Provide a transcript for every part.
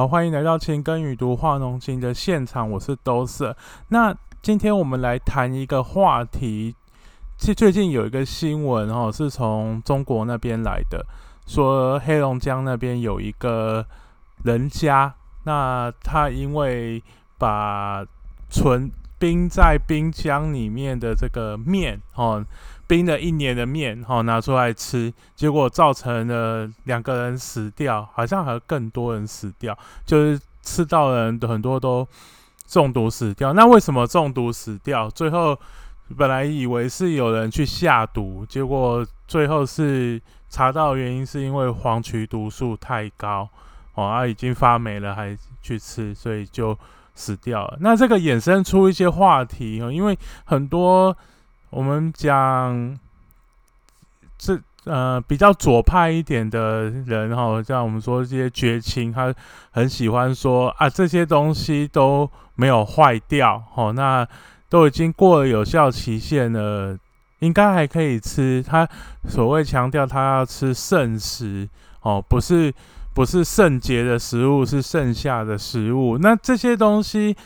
好，欢迎来到情根与读化浓情的现场，我是兜色。那今天我们来谈一个话题，最最近有一个新闻哦，是从中国那边来的，说黑龙江那边有一个人家，那他因为把存冰在冰箱里面的这个面哦。冰了一年的面，哈，拿出来吃，结果造成了两个人死掉，好像还有更多人死掉，就是吃到人很多都中毒死掉。那为什么中毒死掉？最后本来以为是有人去下毒，结果最后是查到原因是因为黄曲毒素太高，哦，啊，已经发霉了还去吃，所以就死掉了。那这个衍生出一些话题哦，因为很多。我们讲这呃比较左派一点的人哈，像我们说这些绝情，他很喜欢说啊这些东西都没有坏掉哦，那都已经过了有效期限了，应该还可以吃。他所谓强调他要吃剩食哦，不是不是圣洁的食物，是剩下的食物。那这些东西。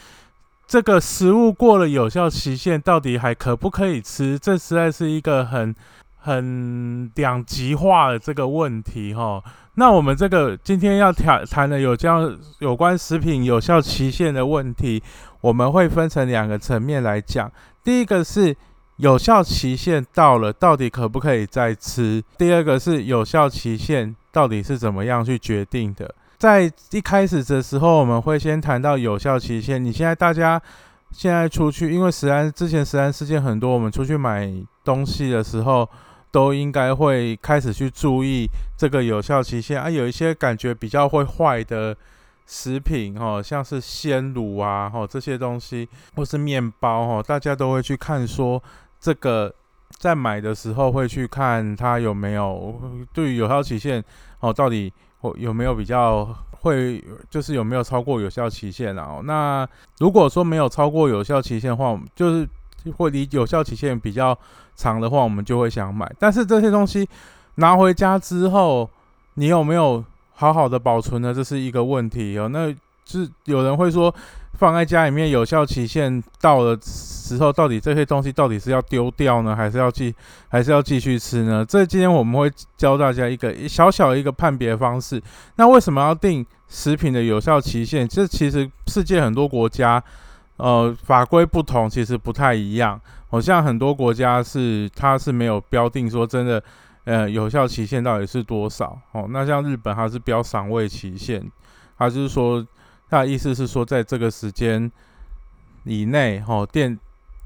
这个食物过了有效期限，到底还可不可以吃？这实在是一个很很两极化的这个问题哈。那我们这个今天要谈谈的有这样有关食品有效期限的问题，我们会分成两个层面来讲。第一个是有效期限到了，到底可不可以再吃？第二个是有效期限到底是怎么样去决定的？在一开始的时候，我们会先谈到有效期限。你现在大家现在出去，因为食安之前食安事件很多，我们出去买东西的时候，都应该会开始去注意这个有效期限啊。有一些感觉比较会坏的食品，哦，像是鲜乳啊，哈，这些东西或是面包，哦，大家都会去看说这个在买的时候会去看它有没有对于有效期限，哦，到底。有没有比较会，就是有没有超过有效期限啊？那如果说没有超过有效期限的话，就是会离有效期限比较长的话，我们就会想买。但是这些东西拿回家之后，你有没有好好的保存呢？这是一个问题哦。那是有人会说。放在家里面有效期限到了时候，到底这些东西到底是要丢掉呢，还是要继还是要继续吃呢？这今天我们会教大家一个小小的一个判别方式。那为什么要定食品的有效期限？这其实世界很多国家，呃，法规不同，其实不太一样。好像很多国家是它是没有标定说真的，呃，有效期限到底是多少？哦，那像日本它是标赏味期限，它就是说。他的意思是说，在这个时间以内，哈，店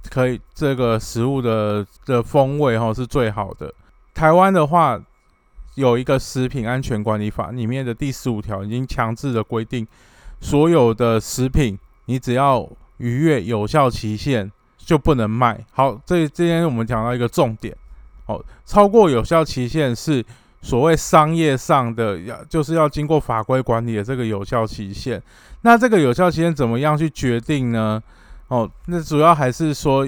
可以这个食物的的风味，哈，是最好的。台湾的话，有一个食品安全管理法里面的第十五条，已经强制的规定，所有的食品，你只要逾越有效期限就不能卖。好，这今天我们讲到一个重点，哦，超过有效期限是。所谓商业上的要就是要经过法规管理的这个有效期限，那这个有效期限怎么样去决定呢？哦，那主要还是说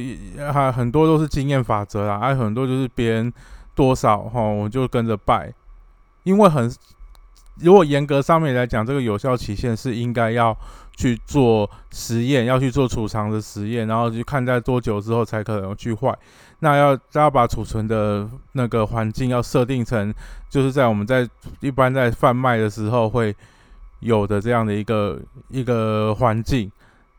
还很多都是经验法则啦，还有很多就是别人多少哈，我就跟着拜，因为很如果严格上面来讲，这个有效期限是应该要去做实验，要去做储藏的实验，然后去看在多久之后才可能去坏。那要要把储存的那个环境要设定成，就是在我们在一般在贩卖的时候会有的这样的一个一个环境。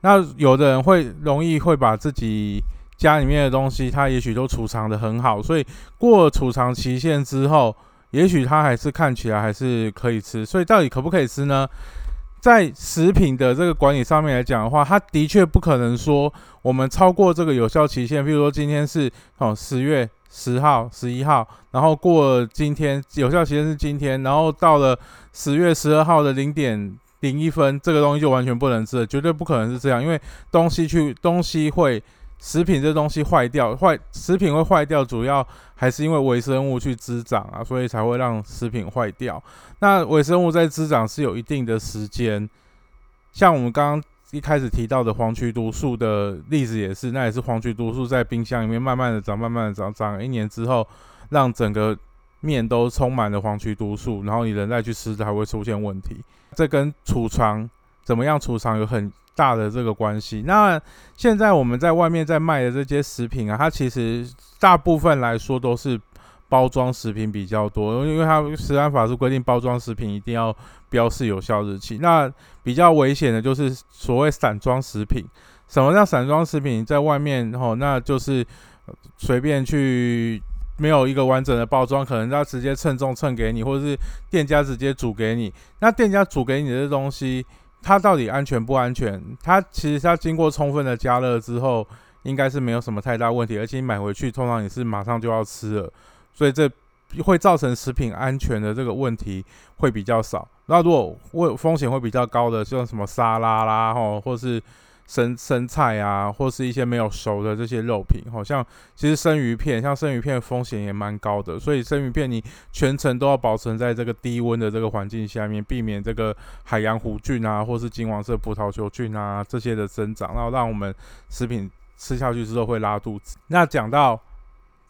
那有的人会容易会把自己家里面的东西，他也许都储藏的很好，所以过了储藏期限之后，也许它还是看起来还是可以吃。所以到底可不可以吃呢？在食品的这个管理上面来讲的话，它的确不可能说我们超过这个有效期限。比如说今天是哦十月十号、十一号，然后过今天有效期限是今天，然后到了十月十二号的零点零一分，这个东西就完全不能吃了，绝对不可能是这样，因为东西去东西会。食品这东西坏掉，坏食品会坏掉，主要还是因为微生物去滋长啊，所以才会让食品坏掉。那微生物在滋长是有一定的时间，像我们刚刚一开始提到的黄曲毒素的例子也是，那也是黄曲毒素在冰箱里面慢慢的长，慢慢的长，长一年之后，让整个面都充满了黄曲毒素，然后你人再去吃还会出现问题。这跟储藏怎么样储藏有很大的这个关系。那现在我们在外面在卖的这些食品啊，它其实大部分来说都是包装食品比较多，因为它食安法是规定包装食品一定要标示有效日期。那比较危险的就是所谓散装食品。什么叫散装食品？在外面吼，那就是随便去。没有一个完整的包装，可能他直接称重称给你，或者是店家直接煮给你。那店家煮给你的东西，它到底安全不安全？它其实它经过充分的加热之后，应该是没有什么太大问题。而且你买回去，通常也是马上就要吃了，所以这会造成食品安全的这个问题会比较少。那如果问风险会比较高的，像什么沙拉啦，吼，或是。生生菜啊，或是一些没有熟的这些肉品，好像其实生鱼片，像生鱼片风险也蛮高的，所以生鱼片你全程都要保存在这个低温的这个环境下面，避免这个海洋弧菌啊，或是金黄色葡萄球菌啊这些的增长，然后让我们食品吃下去之后会拉肚子。那讲到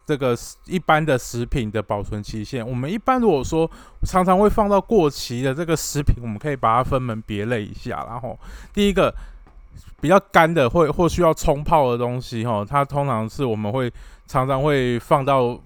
这个一般的食品的保存期限，我们一般如果说常常会放到过期的这个食品，我们可以把它分门别类一下，然后第一个。比较干的或或需要冲泡的东西，哈，它通常是我们会常常会放到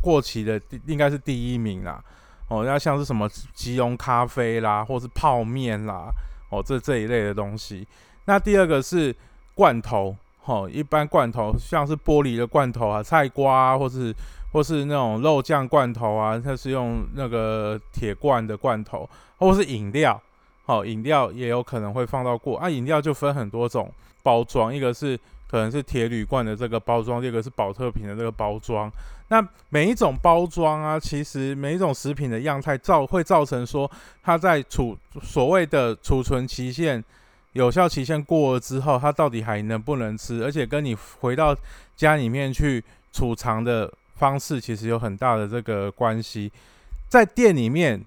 过期的，应该是第一名啦。哦，那像是什么即溶咖啡啦，或是泡面啦，哦，这这一类的东西。那第二个是罐头，哦，一般罐头像是玻璃的罐头啊，菜瓜啊或是或是那种肉酱罐头啊，它是用那个铁罐的罐头，或是饮料。好，饮料也有可能会放到过啊。饮料就分很多种包装，一个是可能是铁铝罐的这个包装，第二个是保特瓶的这个包装。那每一种包装啊，其实每一种食品的样态造会造成说，它在储所谓的储存期限、有效期限过了之后，它到底还能不能吃？而且跟你回到家里面去储藏的方式，其实有很大的这个关系。在店里面。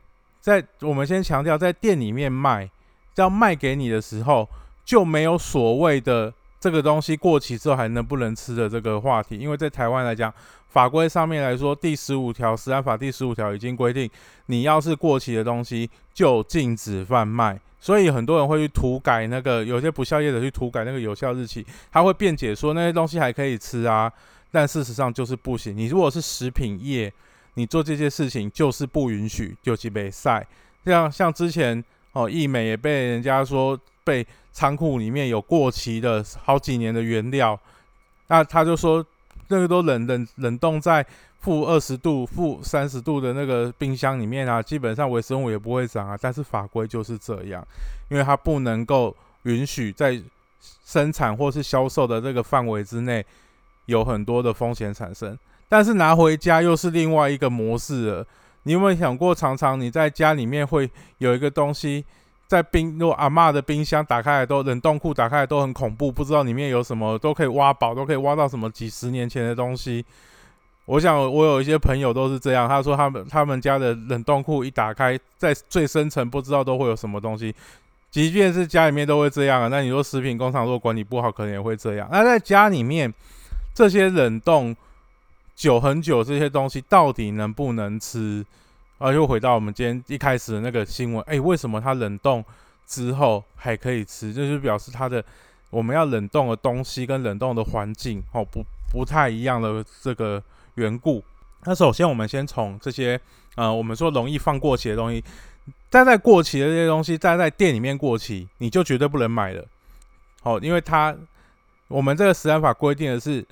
在我们先强调，在店里面卖，要卖给你的时候，就没有所谓的这个东西过期之后还能不能吃的这个话题。因为在台湾来讲，法规上面来说，第十五条《食安法》第十五条已经规定，你要是过期的东西就禁止贩卖。所以很多人会去涂改那个，有些不孝业者去涂改那个有效日期，他会辩解说那些东西还可以吃啊，但事实上就是不行。你如果是食品业，你做这些事情就是不允许，就是被晒。像像之前哦，易美也被人家说被仓库里面有过期的好几年的原料，那他就说那个都冷冷冷冻在负二十度、负三十度的那个冰箱里面啊，基本上微生物也不会长啊。但是法规就是这样，因为它不能够允许在生产或是销售的这个范围之内有很多的风险产生。但是拿回家又是另外一个模式了。你有没有想过，常常你在家里面会有一个东西在冰，如果阿妈的冰箱打开来都冷冻库打开来都很恐怖，不知道里面有什么，都可以挖宝，都可以挖到什么几十年前的东西。我想我有一些朋友都是这样，他说他们他们家的冷冻库一打开，在最深层不知道都会有什么东西。即便是家里面都会这样啊，那你说食品工厂如果管理不好，可能也会这样。那在家里面这些冷冻。久很久这些东西到底能不能吃？啊，又回到我们今天一开始的那个新闻，哎，为什么它冷冻之后还可以吃？就是表示它的我们要冷冻的东西跟冷冻的环境哦不不太一样的这个缘故。那首先我们先从这些呃我们说容易放过期的东西，待在过期的这些东西，待在店里面过期，你就绝对不能买了。好，因为它我们这个食安法规定的是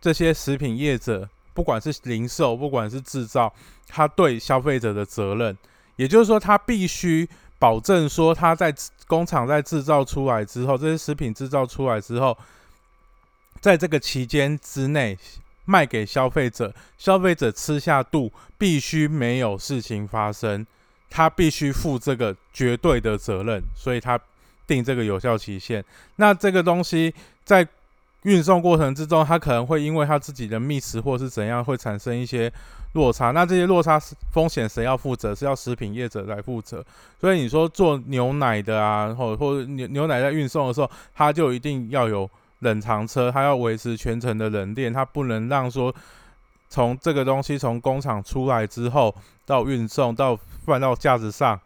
这些食品业者。不管是零售，不管是制造，他对消费者的责任，也就是说，他必须保证说，他在工厂在制造出来之后，这些食品制造出来之后，在这个期间之内卖给消费者，消费者吃下肚必须没有事情发生，他必须负这个绝对的责任，所以他定这个有效期限。那这个东西在。运送过程之中，它可能会因为它自己的觅食或是怎样，会产生一些落差。那这些落差风险谁要负责？是要食品业者来负责。所以你说做牛奶的啊，或或牛牛奶在运送的时候，它就一定要有冷藏车，它要维持全程的冷链，它不能让说从这个东西从工厂出来之后，到运送到放到架子上，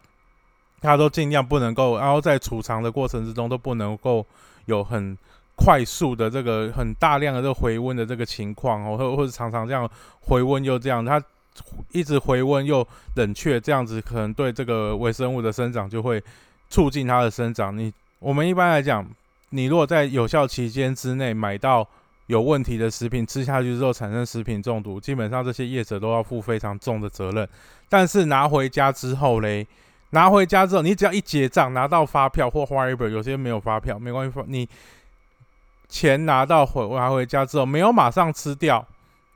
它都尽量不能够，然后在储藏的过程之中都不能够有很快速的这个很大量的这个回温的这个情况哦，或或者常常这样回温又这样，它一直回温又冷却，这样子可能对这个微生物的生长就会促进它的生长。你我们一般来讲，你如果在有效期间之内买到。有问题的食品吃下去之后产生食品中毒，基本上这些业者都要负非常重的责任。但是拿回家之后嘞，拿回家之后，你只要一结账拿到发票或花一本，有些没有发票没关系，你钱拿到回拿回家之后，没有马上吃掉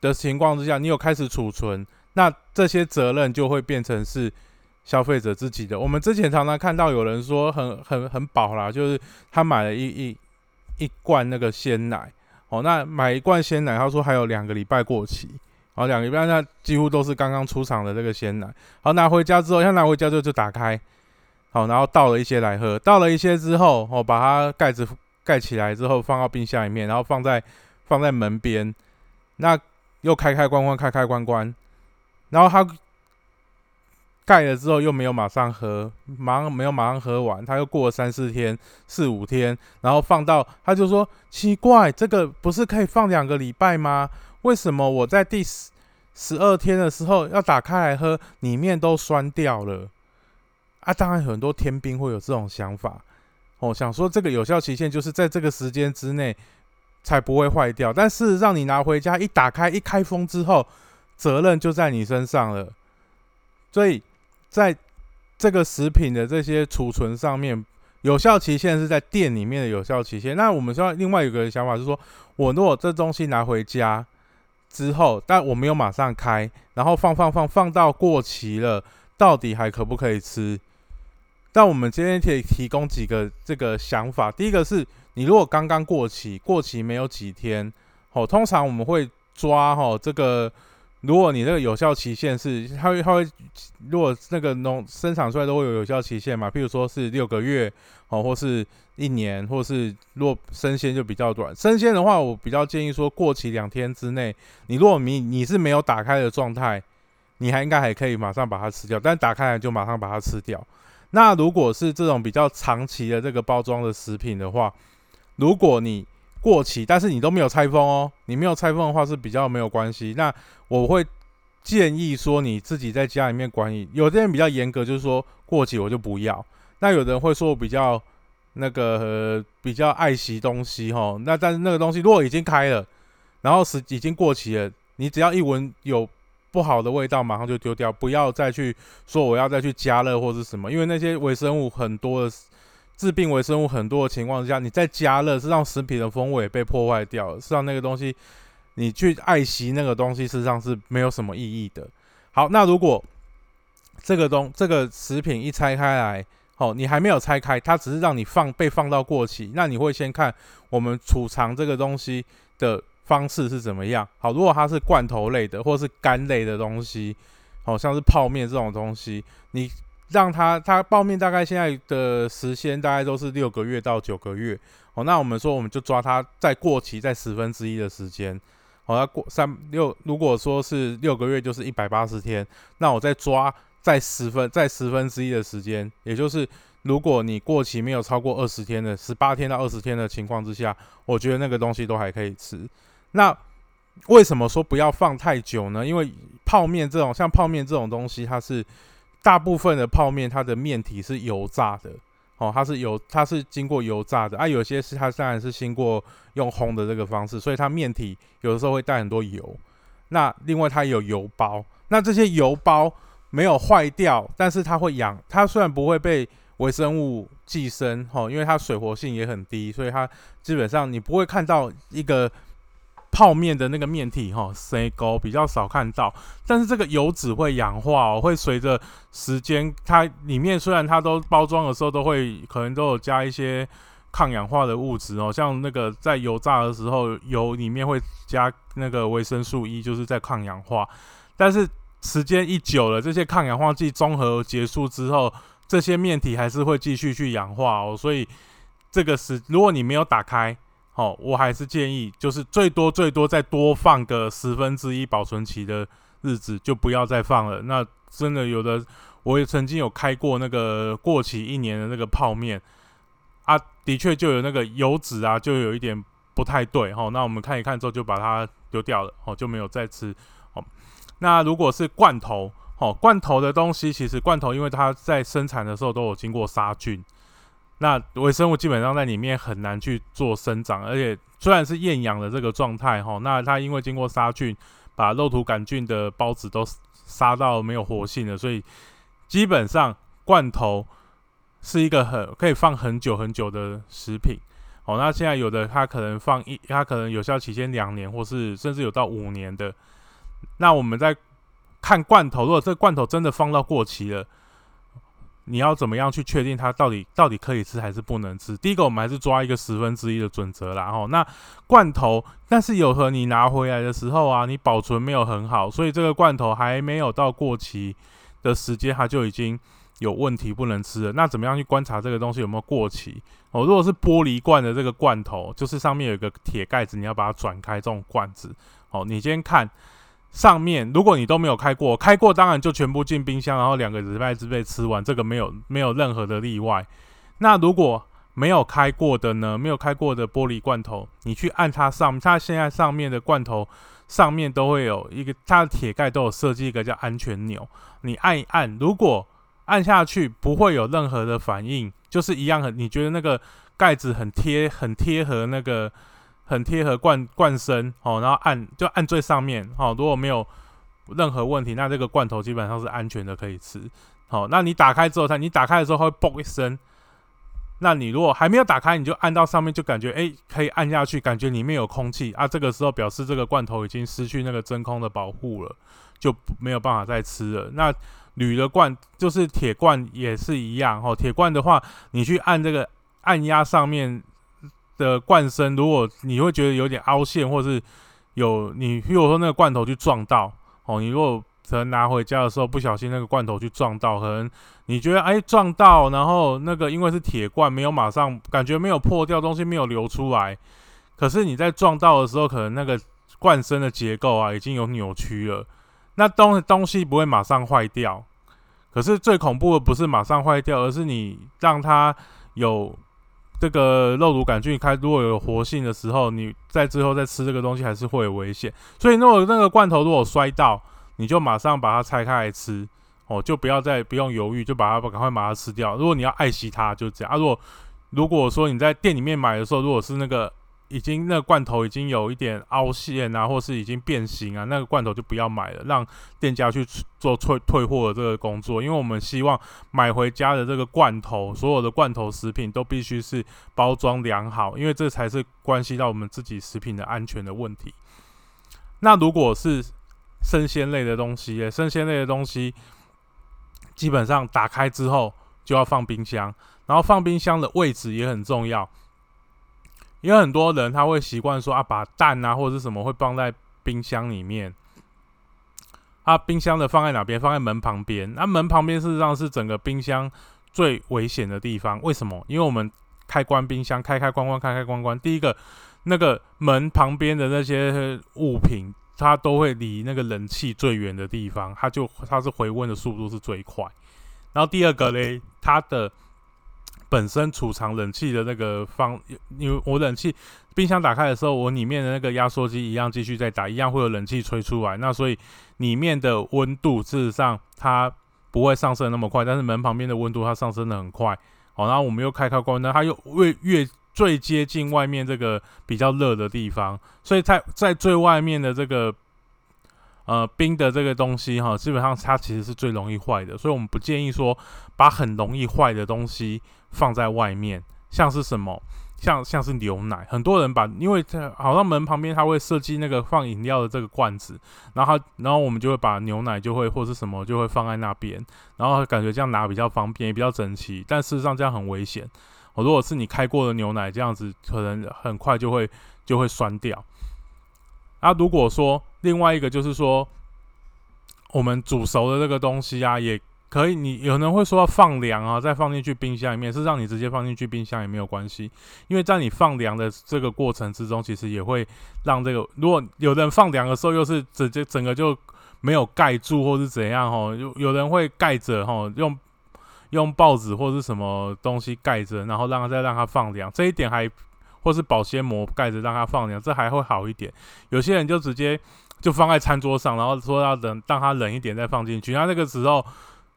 的情况之下，你有开始储存，那这些责任就会变成是消费者自己的。我们之前常常看到有人说很很很饱啦，就是他买了一一一罐那个鲜奶。哦，那买一罐鲜奶，他说还有两个礼拜过期，好，两个礼拜那几乎都是刚刚出厂的这个鲜奶。好，拿回家之后，他拿回家之后就打开，好，然后倒了一些来喝，倒了一些之后，哦，把它盖子盖起来之后，放到冰箱里面，然后放在放在门边，那又开开关关，开开关关，然后他。盖了之后又没有马上喝，马上没有马上喝完，他又过了三四天、四五天，然后放到他就说奇怪，这个不是可以放两个礼拜吗？为什么我在第十十二天的时候要打开来喝，里面都酸掉了？啊，当然很多天兵会有这种想法，哦，想说这个有效期限就是在这个时间之内才不会坏掉，但是让你拿回家一打开一开封之后，责任就在你身上了，所以。在这个食品的这些储存上面，有效期限是在店里面的有效期限。那我们说另外有个想法是说，我如果这东西拿回家之后，但我没有马上开，然后放放放放到过期了，到底还可不可以吃？但我们今天可以提供几个这个想法。第一个是你如果刚刚过期，过期没有几天，哦，通常我们会抓哈这个。如果你那个有效期限是，它会它会，如果那个农生产出来都会有有效期限嘛？譬如说是六个月哦，或是一年，或是如果生鲜就比较短。生鲜的话，我比较建议说过期两天之内，你如果你你是没有打开的状态，你还应该还可以马上把它吃掉，但打开来就马上把它吃掉。那如果是这种比较长期的这个包装的食品的话，如果你过期，但是你都没有拆封哦。你没有拆封的话是比较没有关系。那我会建议说你自己在家里面管理。有的人比较严格，就是说过期我就不要。那有的人会说我比较那个比较爱惜东西哈。那但是那个东西如果已经开了，然后是已经过期了，你只要一闻有不好的味道，马上就丢掉，不要再去说我要再去加热或是什么，因为那些微生物很多的。致病微生物很多的情况下，你再加热是让食品的风味被破坏掉，是让那个东西你去爱惜那个东西，事实上是没有什么意义的。好，那如果这个东这个食品一拆开来，哦，你还没有拆开，它只是让你放被放到过期，那你会先看我们储藏这个东西的方式是怎么样。好，如果它是罐头类的或是干类的东西，好像是泡面这种东西，你。让它它泡面大概现在的时间大概都是六个月到九个月哦，那我们说我们就抓它在过期在十分之一的时间，哦，要过三六，如果说是六个月就是一百八十天，那我再抓在十分在十分之一的时间，也就是如果你过期没有超过二十天的十八天到二十天的情况之下，我觉得那个东西都还可以吃。那为什么说不要放太久呢？因为泡面这种像泡面这种东西，它是。大部分的泡面，它的面体是油炸的，哦，它是油，它是经过油炸的啊。有些是它当然是经过用烘的这个方式，所以它面体有的时候会带很多油。那另外它有油包，那这些油包没有坏掉，但是它会养，它虽然不会被微生物寄生，哦，因为它水活性也很低，所以它基本上你不会看到一个。泡面的那个面体哈，C 高比较少看到，但是这个油脂会氧化哦，会随着时间，它里面虽然它都包装的时候都会可能都有加一些抗氧化的物质哦，像那个在油炸的时候，油里面会加那个维生素 E，就是在抗氧化，但是时间一久了，这些抗氧化剂综合结束之后，这些面体还是会继续去氧化哦，所以这个是如果你没有打开。哦，我还是建议，就是最多最多再多放个十分之一保存期的日子，就不要再放了。那真的有的，我也曾经有开过那个过期一年的那个泡面啊，的确就有那个油脂啊，就有一点不太对哈。那我们看一看之后就把它丢掉了，哦，就没有再吃。哦，那如果是罐头，哦，罐头的东西其实罐头因为它在生产的时候都有经过杀菌。那微生物基本上在里面很难去做生长，而且虽然是厌氧的这个状态哈，那它因为经过杀菌，把肉毒杆菌的孢子都杀到没有活性了，所以基本上罐头是一个很可以放很久很久的食品。哦，那现在有的它可能放一，它可能有效期间两年，或是甚至有到五年的。那我们在看罐头，如果这罐头真的放到过期了。你要怎么样去确定它到底到底可以吃还是不能吃？第一个，我们还是抓一个十分之一的准则啦。吼，那罐头，但是有和你拿回来的时候啊，你保存没有很好，所以这个罐头还没有到过期的时间，它就已经有问题不能吃了。那怎么样去观察这个东西有没有过期？哦，如果是玻璃罐的这个罐头，就是上面有一个铁盖子，你要把它转开这种罐子。哦，你先看。上面如果你都没有开过，开过当然就全部进冰箱，然后两个礼拜之内吃完，这个没有没有任何的例外。那如果没有开过的呢？没有开过的玻璃罐头，你去按它上，它现在上面的罐头上面都会有一个，它的铁盖都有设计一个叫安全钮，你按一按，如果按下去不会有任何的反应，就是一样很，你觉得那个盖子很贴很贴合那个。很贴合罐罐身哦，然后按就按最上面哦。如果没有任何问题，那这个罐头基本上是安全的，可以吃。好，那你打开之后，它你打开的时候会嘣一声。那你如果还没有打开，你就按到上面，就感觉哎可以按下去，感觉里面有空气啊。这个时候表示这个罐头已经失去那个真空的保护了，就没有办法再吃了。那铝的罐就是铁罐也是一样哦。铁罐的话，你去按这个按压上面。的罐身，如果你会觉得有点凹陷，或是有你如说那个罐头去撞到哦，你如果可能拿回家的时候不小心那个罐头去撞到，可能你觉得哎撞到，然后那个因为是铁罐，没有马上感觉没有破掉，东西没有流出来，可是你在撞到的时候，可能那个罐身的结构啊已经有扭曲了，那东东西不会马上坏掉，可是最恐怖的不是马上坏掉，而是你让它有。这个肉毒杆菌开如果有活性的时候，你在之后再吃这个东西还是会有危险。所以如果那个罐头如果摔到，你就马上把它拆开来吃哦，就不要再不用犹豫，就把它赶快把它吃掉。如果你要爱惜它，就这样啊。如果如果说你在店里面买的时候，如果是那个。已经那个罐头已经有一点凹陷啊，或是已经变形啊，那个罐头就不要买了，让店家去做退退货的这个工作。因为我们希望买回家的这个罐头，所有的罐头食品都必须是包装良好，因为这才是关系到我们自己食品的安全的问题。那如果是生鲜类的东西，生鲜类的东西基本上打开之后就要放冰箱，然后放冰箱的位置也很重要。因为很多人他会习惯说啊，把蛋啊或者是什么会放在冰箱里面。啊，冰箱的放在哪边？放在门旁边。那门旁边事实上是整个冰箱最危险的地方。为什么？因为我们开关冰箱，开开关关，开开关关。第一个，那个门旁边的那些物品，它都会离那个冷气最远的地方，它就它是回温的速度是最快。然后第二个嘞，它的。本身储藏冷气的那个方，因为我冷气冰箱打开的时候，我里面的那个压缩机一样继续在打，一样会有冷气吹出来。那所以里面的温度事实上它不会上升那么快，但是门旁边的温度它上升的很快。好，然后我们又开开关关，它又越越最接近外面这个比较热的地方，所以在在最外面的这个呃冰的这个东西哈，基本上它其实是最容易坏的，所以我们不建议说把很容易坏的东西。放在外面，像是什么，像像是牛奶，很多人把，因为这好像门旁边他会设计那个放饮料的这个罐子，然后然后我们就会把牛奶就会或是什么就会放在那边，然后感觉这样拿比较方便，也比较整齐，但事实上这样很危险。哦，如果是你开过的牛奶，这样子可能很快就会就会酸掉。啊，如果说另外一个就是说，我们煮熟的这个东西啊，也可以，你有人会说要放凉啊，再放进去冰箱里面，是让你直接放进去冰箱也没有关系，因为在你放凉的这个过程之中，其实也会让这个，如果有的人放凉的时候又是直接整个就没有盖住或是怎样哦，有有人会盖着哈，用用报纸或是什么东西盖着，然后让它再让它放凉，这一点还或是保鲜膜盖着让它放凉，这还会好一点。有些人就直接就放在餐桌上，然后说要等让它冷一点再放进去，那那个时候。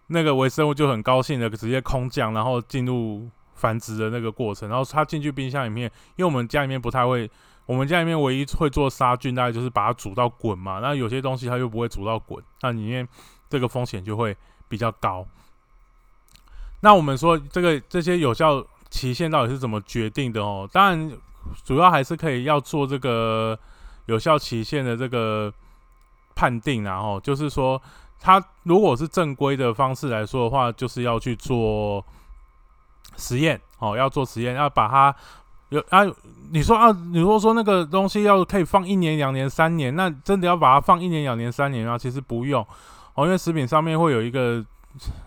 那个微生物就很高兴的直接空降，然后进入繁殖的那个过程。然后它进去冰箱里面，因为我们家里面不太会，我们家里面唯一会做杀菌，大概就是把它煮到滚嘛。那有些东西它又不会煮到滚，那里面这个风险就会比较高。那我们说这个这些有效期限到底是怎么决定的哦？当然，主要还是可以要做这个有效期限的这个判定，然后就是说。它如果是正规的方式来说的话，就是要去做实验哦，要做实验，要把它有啊，你说啊，你如果说那个东西要可以放一年、两年、三年，那真的要把它放一年、两年、三年啊？其实不用哦，因为食品上面会有一个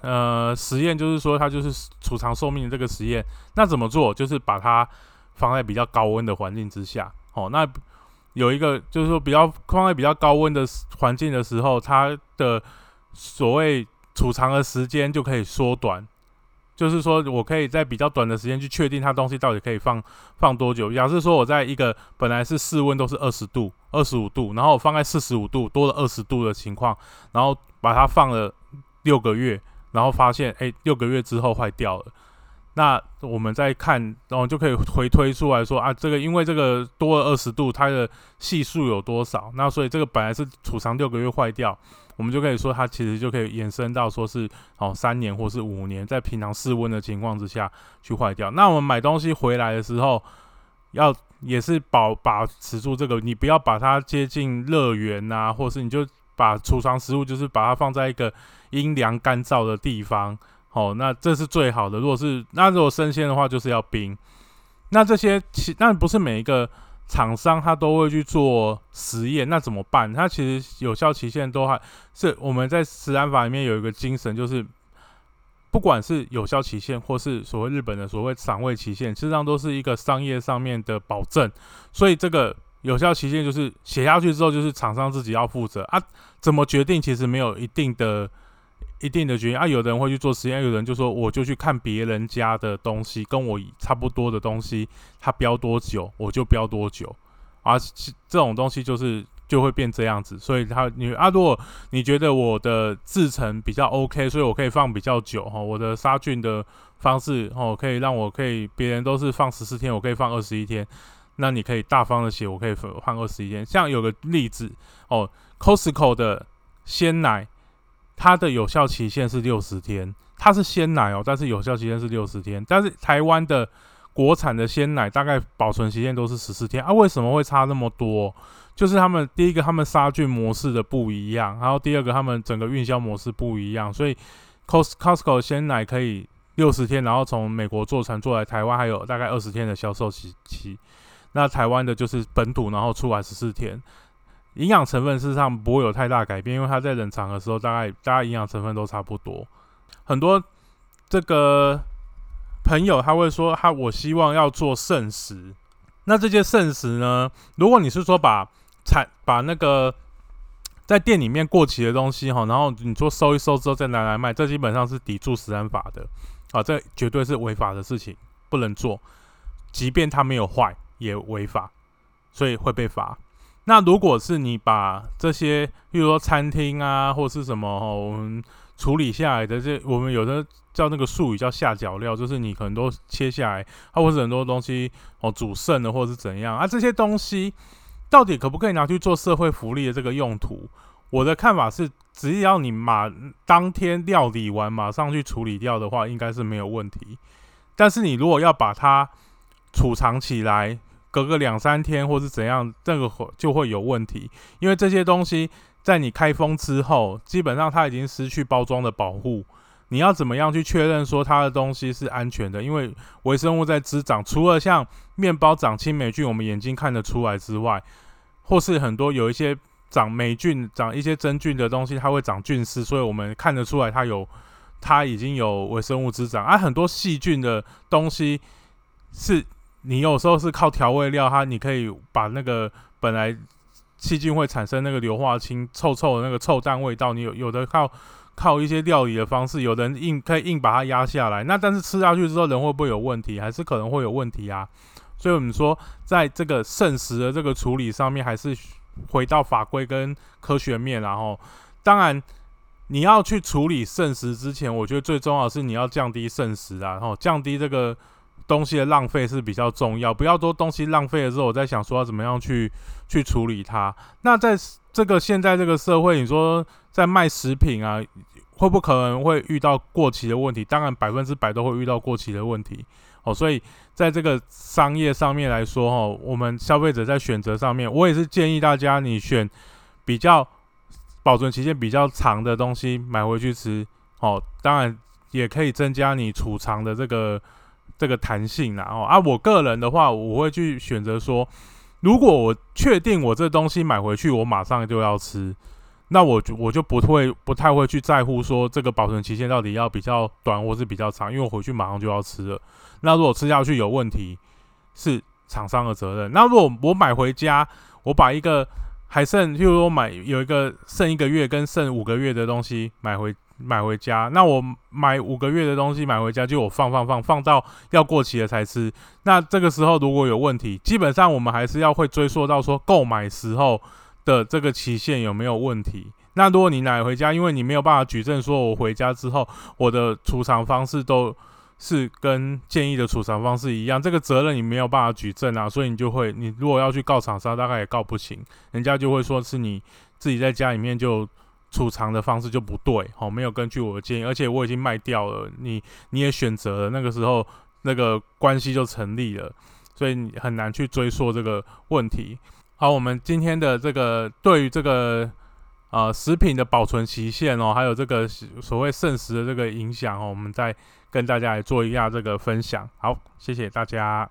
呃实验，就是说它就是储藏寿命的这个实验。那怎么做？就是把它放在比较高温的环境之下哦，那。有一个就是说，比较放在比较高温的环境的时候，它的所谓储藏的时间就可以缩短。就是说我可以在比较短的时间去确定它东西到底可以放放多久。假设说我在一个本来是室温都是二十度、二十五度，然后我放在四十五度多了二十度的情况，然后把它放了六个月，然后发现哎，六个月之后坏掉了。那我们再看，然后就可以回推出来说啊，这个因为这个多了二十度，它的系数有多少？那所以这个本来是储藏六个月坏掉，我们就可以说它其实就可以延伸到说是哦三年或是五年，在平常室温的情况之下去坏掉。那我们买东西回来的时候，要也是保把持住这个，你不要把它接近热源呐，或是你就把储藏食物就是把它放在一个阴凉干燥的地方。哦，那这是最好的。如果是那如果生鲜的话，就是要冰。那这些其那不是每一个厂商他都会去做实验，那怎么办？它其实有效期限都还是我们在食安法里面有一个精神，就是不管是有效期限或是所谓日本的所谓赏味期限，实际上都是一个商业上面的保证。所以这个有效期限就是写下去之后，就是厂商自己要负责啊。怎么决定？其实没有一定的。一定的决定啊，有的人会去做实验，有人就说我就去看别人家的东西，跟我差不多的东西，它标多久我就标多久，啊，这种东西就是就会变这样子，所以它你啊，如果你觉得我的制成比较 OK，所以我可以放比较久哈，我的杀菌的方式哦，可以让我可以别人都是放十四天，我可以放二十一天，那你可以大方的写我可以放二十一天，像有个例子哦，Costco 的鲜奶。它的有效期限是六十天，它是鲜奶哦，但是有效期限是六十天。但是台湾的国产的鲜奶大概保存期限都是十四天啊？为什么会差那么多？就是他们第一个，他们杀菌模式的不一样，然后第二个，他们整个运销模式不一样，所以 Cos Costco 鲜奶可以六十天，然后从美国坐船坐来台湾，还有大概二十天的销售期期。那台湾的就是本土，然后出来十四天。营养成分事实上不会有太大改变，因为它在冷藏的时候，大概大家营养成分都差不多。很多这个朋友他会说，他我希望要做剩食。那这些剩食呢，如果你是说把产把那个在店里面过期的东西哈，然后你说收一收之后再拿来卖，这基本上是抵触食安法的啊，这绝对是违法的事情，不能做。即便它没有坏，也违法，所以会被罚。那如果是你把这些，比如说餐厅啊，或是什么哦，我们处理下来的这，我们有的叫那个术语叫下脚料，就是你可能都切下来，或者很多东西哦煮剩的，或者是怎样啊？这些东西到底可不可以拿去做社会福利的这个用途？我的看法是，只要你马当天料理完马上去处理掉的话，应该是没有问题。但是你如果要把它储藏起来，隔个两三天或是怎样，这个会就会有问题，因为这些东西在你开封之后，基本上它已经失去包装的保护。你要怎么样去确认说它的东西是安全的？因为微生物在滋长，除了像面包长青霉菌，我们眼睛看得出来之外，或是很多有一些长霉菌、长一些真菌的东西，它会长菌丝，所以我们看得出来它有它已经有微生物滋长，而很多细菌的东西是，你有时候是靠调味料，它你可以把那个本来细菌会产生那个硫化氢臭臭的那个臭蛋味道，你有有的靠靠一些料理的方式，有人硬可以硬把它压下来，那但是吃下去之后人会不会有问题？还是可能会有问题啊？所以我们说，在这个剩食的这个处理上面，还是回到法规跟科学面，然后当然。你要去处理剩食之前，我觉得最重要是你要降低剩食啊，然后降低这个东西的浪费是比较重要。不要多东西浪费了之后，我在想说要怎么样去去处理它。那在这个现在这个社会，你说在卖食品啊，会不可能会遇到过期的问题？当然百分之百都会遇到过期的问题哦。所以在这个商业上面来说，哈，我们消费者在选择上面，我也是建议大家你选比较。保存期限比较长的东西买回去吃，哦，当然也可以增加你储藏的这个这个弹性啦。哦，啊，我个人的话，我会去选择说，如果我确定我这东西买回去我马上就要吃，那我就我就不会不太会去在乎说这个保存期限到底要比较短或是比较长，因为我回去马上就要吃了。那如果吃下去有问题，是厂商的责任。那如果我买回家，我把一个还剩，譬如说买有一个剩一个月跟剩五个月的东西买回买回家，那我买五个月的东西买回家，就我放放放放到要过期了才吃。那这个时候如果有问题，基本上我们还是要会追溯到说购买时候的这个期限有没有问题。那如果你买回家，因为你没有办法举证说我回家之后我的储藏方式都。是跟建议的储藏方式一样，这个责任你没有办法举证啊，所以你就会，你如果要去告厂商，大概也告不行，人家就会说是你自己在家里面就储藏的方式就不对，哦，没有根据我的建议，而且我已经卖掉了，你你也选择了，那个时候那个关系就成立了，所以你很难去追溯这个问题。好，我们今天的这个对于这个呃食品的保存期限哦，还有这个所谓剩食的这个影响哦，我们再。跟大家来做一下这个分享，好，谢谢大家。